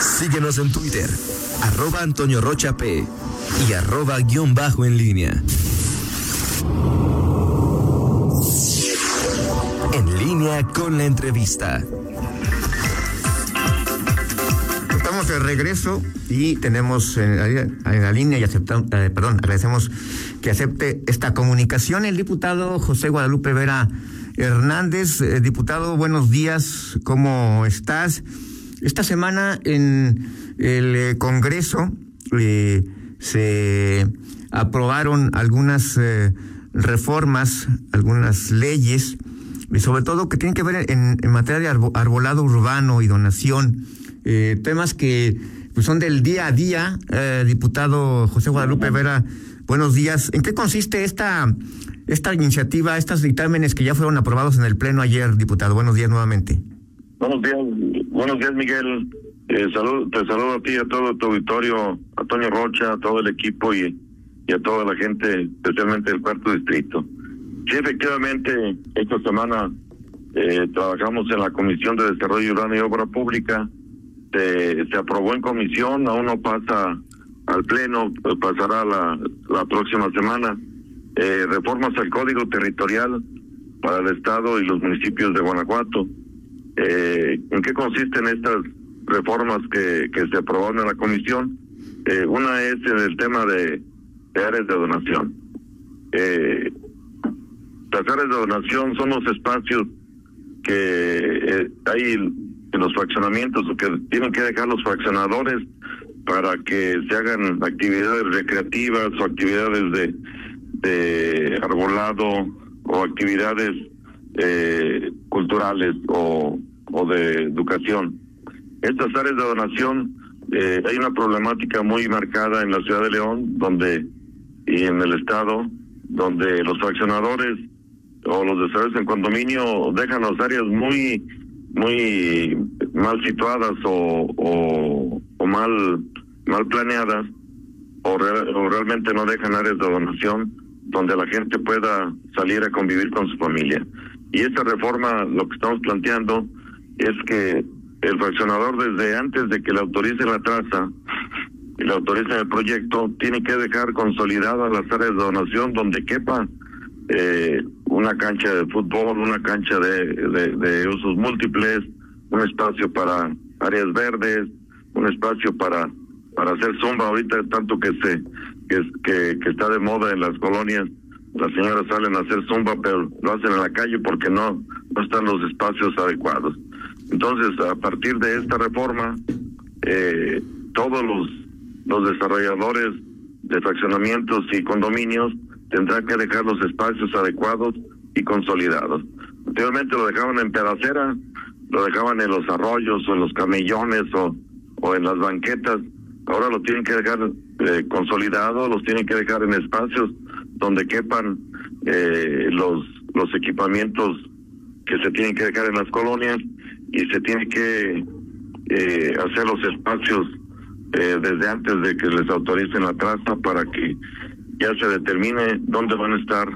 Síguenos en Twitter, arroba Antonio Rocha P y arroba guion bajo en línea. En línea con la entrevista. Estamos de regreso y tenemos en la, línea y aceptamos, eh, perdón, agradecemos que acepte esta comunicación el diputado José Guadalupe Vera Hernández. Eh, diputado, buenos días, ¿cómo estás? Esta semana en el eh, Congreso eh, se aprobaron algunas eh, reformas, algunas leyes, y sobre todo que tienen que ver en, materia de arbolado urbano y donación, temas que pues, son del día a día. diputado José Guadalupe Vera, buenos días. ¿En qué consiste esta, esta iniciativa, estos dictámenes que ya fueron aprobados en el Pleno ayer, diputado? Buenos días nuevamente. Buenos días, buenos días Miguel. Eh, te saludo a ti, a todo tu auditorio, a Toño Rocha, a todo el equipo y, y a toda la gente, especialmente del cuarto distrito. Sí, efectivamente, esta semana eh, trabajamos en la Comisión de Desarrollo Urbano y Obra Pública. Se, se aprobó en comisión, aún no pasa al Pleno, pues pasará la, la próxima semana. Eh, reformas al Código Territorial para el Estado y los municipios de Guanajuato. Eh, ¿En qué consisten estas reformas que, se aprobaron en la comisión? Eh, una es en el tema de, áreas de donación. Eh, las áreas de donación son los espacios que eh, hay en los fraccionamientos que tienen que dejar los fraccionadores para que se hagan actividades recreativas o actividades de, de arbolado o actividades eh, culturales o, o de educación. Estas áreas de donación, eh, hay una problemática muy marcada en la ciudad de León, donde y en el estado, donde los fraccionadores o los desarrollos en condominio dejan las áreas muy muy mal situadas o, o, mal mal planeadas o, o realmente no dejan áreas de donación donde la gente pueda salir a convivir con su familia. Y esta reforma lo que estamos planteando es que el fraccionador desde antes de que le autorice la traza y le autorice el proyecto tiene que dejar consolidadas las áreas de donación donde quepa eh, una cancha de fútbol, una cancha de, de, usos múltiples, un espacio para áreas verdes, un espacio para para hacer zumba. Ahorita tanto que se que está de moda en las colonias las señoras salen a hacer zumba pero lo hacen en la calle porque no no están los espacios adecuados. Entonces a partir de esta reforma eh, todos los los desarrolladores de fraccionamientos y condominios tendrán que dejar los espacios adecuados y consolidados. Anteriormente lo dejaban en pedacera lo dejaban en los arroyos o en los camellones o o en las banquetas. Ahora lo tienen que dejar eh, consolidado, los tienen que dejar en espacios donde quepan eh, los los equipamientos que se tienen que dejar en las colonias y se tiene que eh, hacer los espacios eh, desde antes de que les autoricen la traza para que ya se determine dónde van a estar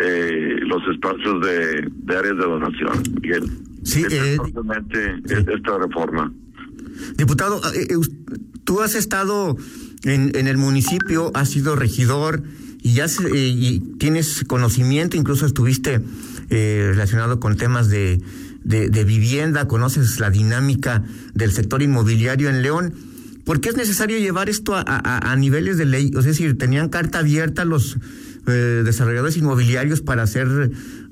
eh, los espacios de, de áreas de donación. Miguel. Sí, eh, sí. esta reforma. Diputado, eh, tú has estado en, en, el municipio, has sido regidor y ya se, eh, y tienes conocimiento, incluso estuviste eh, relacionado con temas de, de, vivienda, conoces la dinámica del sector inmobiliario en León. ¿Por qué es necesario llevar esto a niveles de ley? O sea, es decir, tenían carta abierta los eh, desarrolladores inmobiliarios para hacer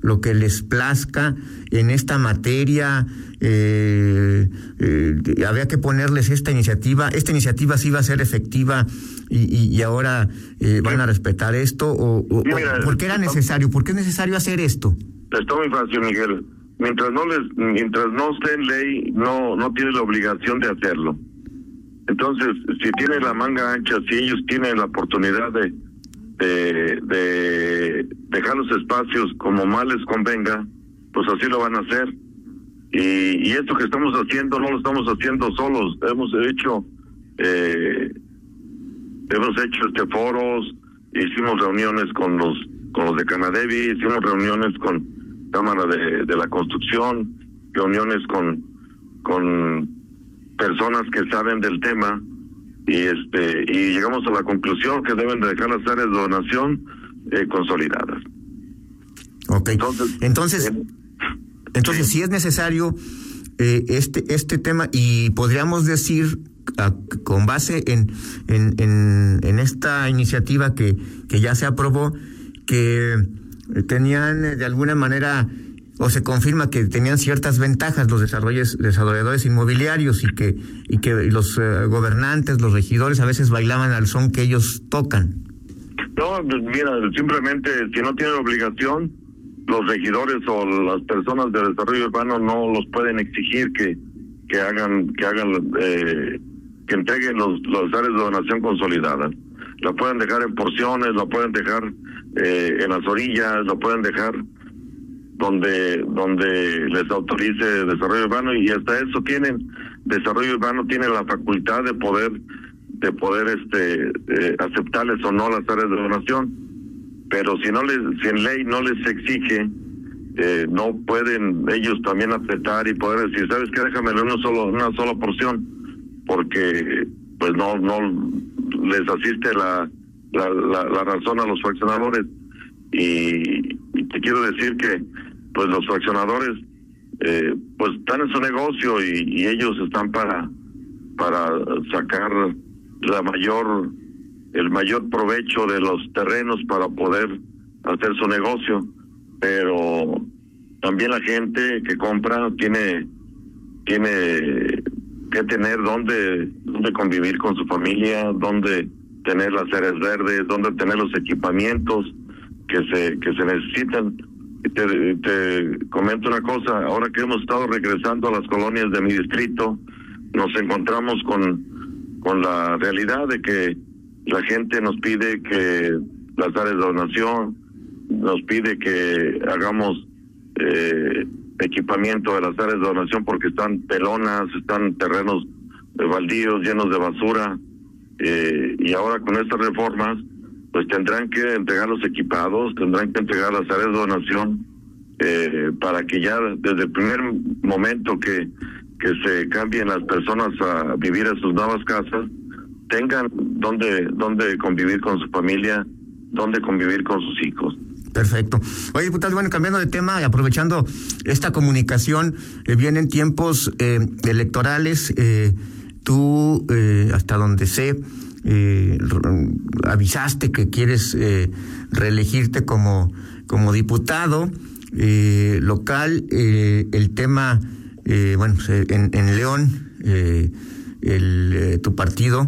lo que les plazca en esta materia. Eh, eh, había que ponerles esta iniciativa. Esta iniciativa sí va a ser efectiva y, y, y ahora eh, van a respetar esto. O, o, Mira, ¿Por qué era necesario? ¿Por qué es necesario hacer esto? Está muy fácil, Miguel. Mientras no les, mientras no esté en ley, no, no tiene la obligación de hacerlo. Entonces, si tienen la manga ancha, si ellos tienen la oportunidad de, de, de dejar los espacios como más les convenga, pues así lo van a hacer. Y, y esto que estamos haciendo no lo estamos haciendo solos, hemos hecho eh, hemos hecho este foros, hicimos reuniones con los con los de Canadevi, hicimos reuniones con Cámara de, de la Construcción, reuniones con con personas que saben del tema y este y llegamos a la conclusión que deben de dejar las áreas de donación eh, consolidadas. Ok. Entonces, entonces, eh, entonces si es necesario eh, este este tema y podríamos decir con base en, en, en, en, esta iniciativa que, que ya se aprobó que tenían de alguna manera o se confirma que tenían ciertas ventajas los desarrolladores inmobiliarios y que y que los eh, gobernantes, los regidores a veces bailaban al son que ellos tocan. No, pues mira, simplemente si no tienen obligación, los regidores o las personas de desarrollo urbano no los pueden exigir que que hagan que hagan eh, que entreguen los los áreas de donación consolidadas. La pueden dejar en porciones, la pueden dejar eh, en las orillas, la pueden dejar donde donde les autorice desarrollo urbano y hasta eso tienen. Desarrollo urbano tiene la facultad de poder de poder este eh, aceptarles o no las áreas de donación. Pero si no les si en ley no les exige eh, no pueden ellos también aceptar y poder decir sabes qué déjame una solo una sola porción porque pues no no les asiste la la, la, razón a los fraccionadores. Y te quiero decir que pues los fraccionadores eh, pues están en su negocio y, ellos están para para sacar la mayor el mayor provecho de los terrenos para poder hacer su negocio. Pero también la gente que compra tiene tiene que tener donde donde convivir con su familia donde tener las áreas verdes donde tener los equipamientos que se que se necesitan te, comento una cosa, ahora que hemos estado regresando a las colonias de mi distrito, nos encontramos con, con la realidad de que la gente nos pide que las áreas de donación, nos pide que hagamos eh, equipamiento de las áreas de donación porque están pelonas, están terrenos baldíos llenos de basura. Eh, y ahora con estas reformas pues tendrán que entregar los equipados, tendrán que entregar las áreas de donación eh, para que ya desde el primer momento que, que se cambien las personas a vivir en sus nuevas casas, tengan donde, donde convivir con su familia, donde convivir con sus hijos. Perfecto. Oye, diputado, bueno, cambiando de tema y aprovechando esta comunicación, eh, vienen tiempos eh, electorales, eh, tú, hasta donde sé, eh, avisaste que quieres eh, reelegirte como, como diputado eh, local. Eh, el tema, eh, bueno, pues, en, en León, el, tu partido,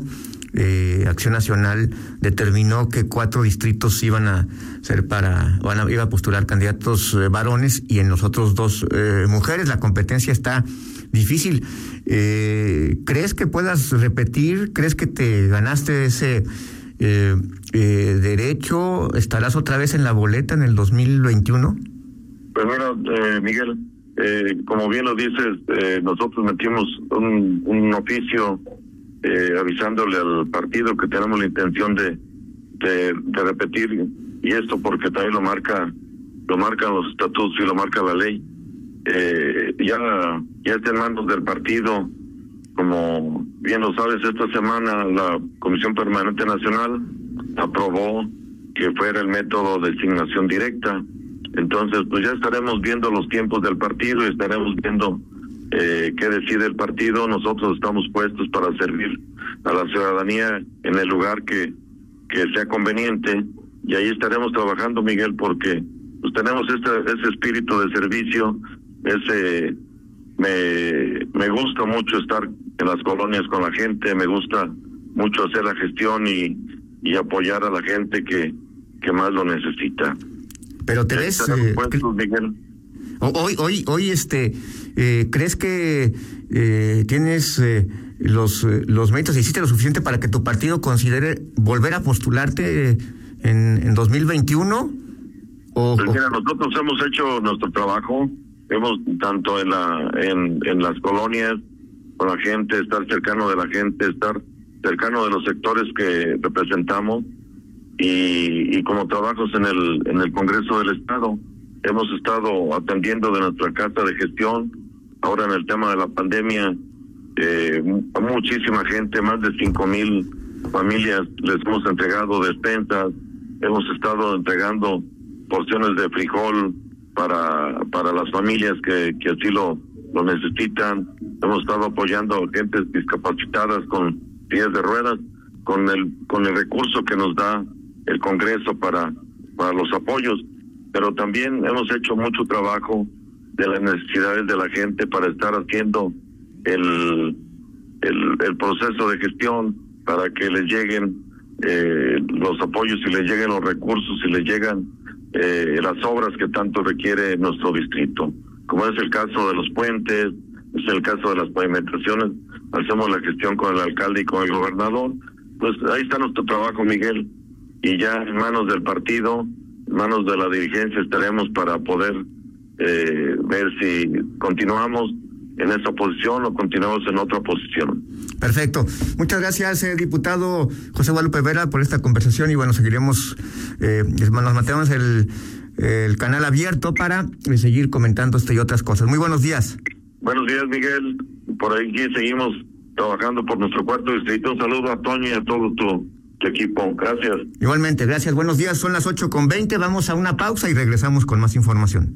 Acción Nacional, determinó que cuatro distritos iban a ser para, van a, iba a postular candidatos varones y en los otros dos mujeres. La competencia está difícil. Eh, ¿Crees que puedas repetir? ¿Crees que te ganaste ese eh, eh, derecho? ¿Estarás otra vez en la boleta en el 2021? Pues eh, Miguel, eh, como bien lo dices, eh, nosotros metimos un, un oficio avisándole al partido que tenemos la intención de, de, de repetir y esto porque también lo marca lo marcan los estatutos y lo marca la ley eh, ya, ya está en manos del partido. Como bien lo sabes, esta semana la Comisión Permanente Nacional aprobó que fuera el método de designación directa. Entonces, pues ya estaremos viendo los tiempos del partido y estaremos viendo eh, qué decide el partido. Nosotros estamos puestos para servir a la ciudadanía en el lugar que, que sea conveniente y ahí estaremos trabajando, Miguel, porque pues tenemos este, ese espíritu de servicio ese me, me gusta mucho estar en las colonias con la gente, me gusta mucho hacer la gestión y, y apoyar a la gente que, que más lo necesita. Pero te ves, eh, Miguel. Hoy, hoy, hoy, este, eh, ¿crees que eh, tienes eh, los, eh, los méritos, hiciste lo suficiente para que tu partido considere volver a postularte en, en 2021? O, pues mira, nosotros hemos hecho nuestro trabajo, hemos tanto en la en, las colonias con la gente estar cercano de la gente estar cercano de los sectores que representamos y, y como trabajos en el en el Congreso del Estado. Hemos estado atendiendo de nuestra casa de gestión ahora en el tema de la pandemia eh, muchísima gente, más de cinco mil familias les hemos entregado despensas, hemos estado entregando porciones de frijol para para las familias que, que así lo, lo necesitan, hemos estado apoyando a gentes discapacitadas con pies de ruedas, con el con el recurso que nos da el Congreso para para los apoyos, pero también hemos hecho mucho trabajo de las necesidades de la gente para estar haciendo el, el, proceso de gestión para que les lleguen eh, los apoyos y les lleguen los recursos y les llegan eh, las obras que tanto requiere nuestro distrito, como es el caso de los puentes, es el caso de las pavimentaciones, hacemos la gestión con el alcalde y con el gobernador, pues ahí está nuestro trabajo, Miguel, y ya en manos del partido, en manos de la dirigencia estaremos para poder eh, ver si continuamos en esa posición o continuamos en otra posición. Perfecto. Muchas gracias, eh, diputado José Guadalupe Vera, por esta conversación y bueno, seguiremos, eh, nos mantenemos el, el canal abierto para seguir comentando esto y otras cosas. Muy buenos días. Buenos días, Miguel. Por ahí seguimos trabajando por nuestro cuarto distrito. Un saludo a Toño y a todo tu, equipo. Gracias. Igualmente, gracias. Buenos días. Son las ocho con veinte. Vamos a una pausa y regresamos con más información.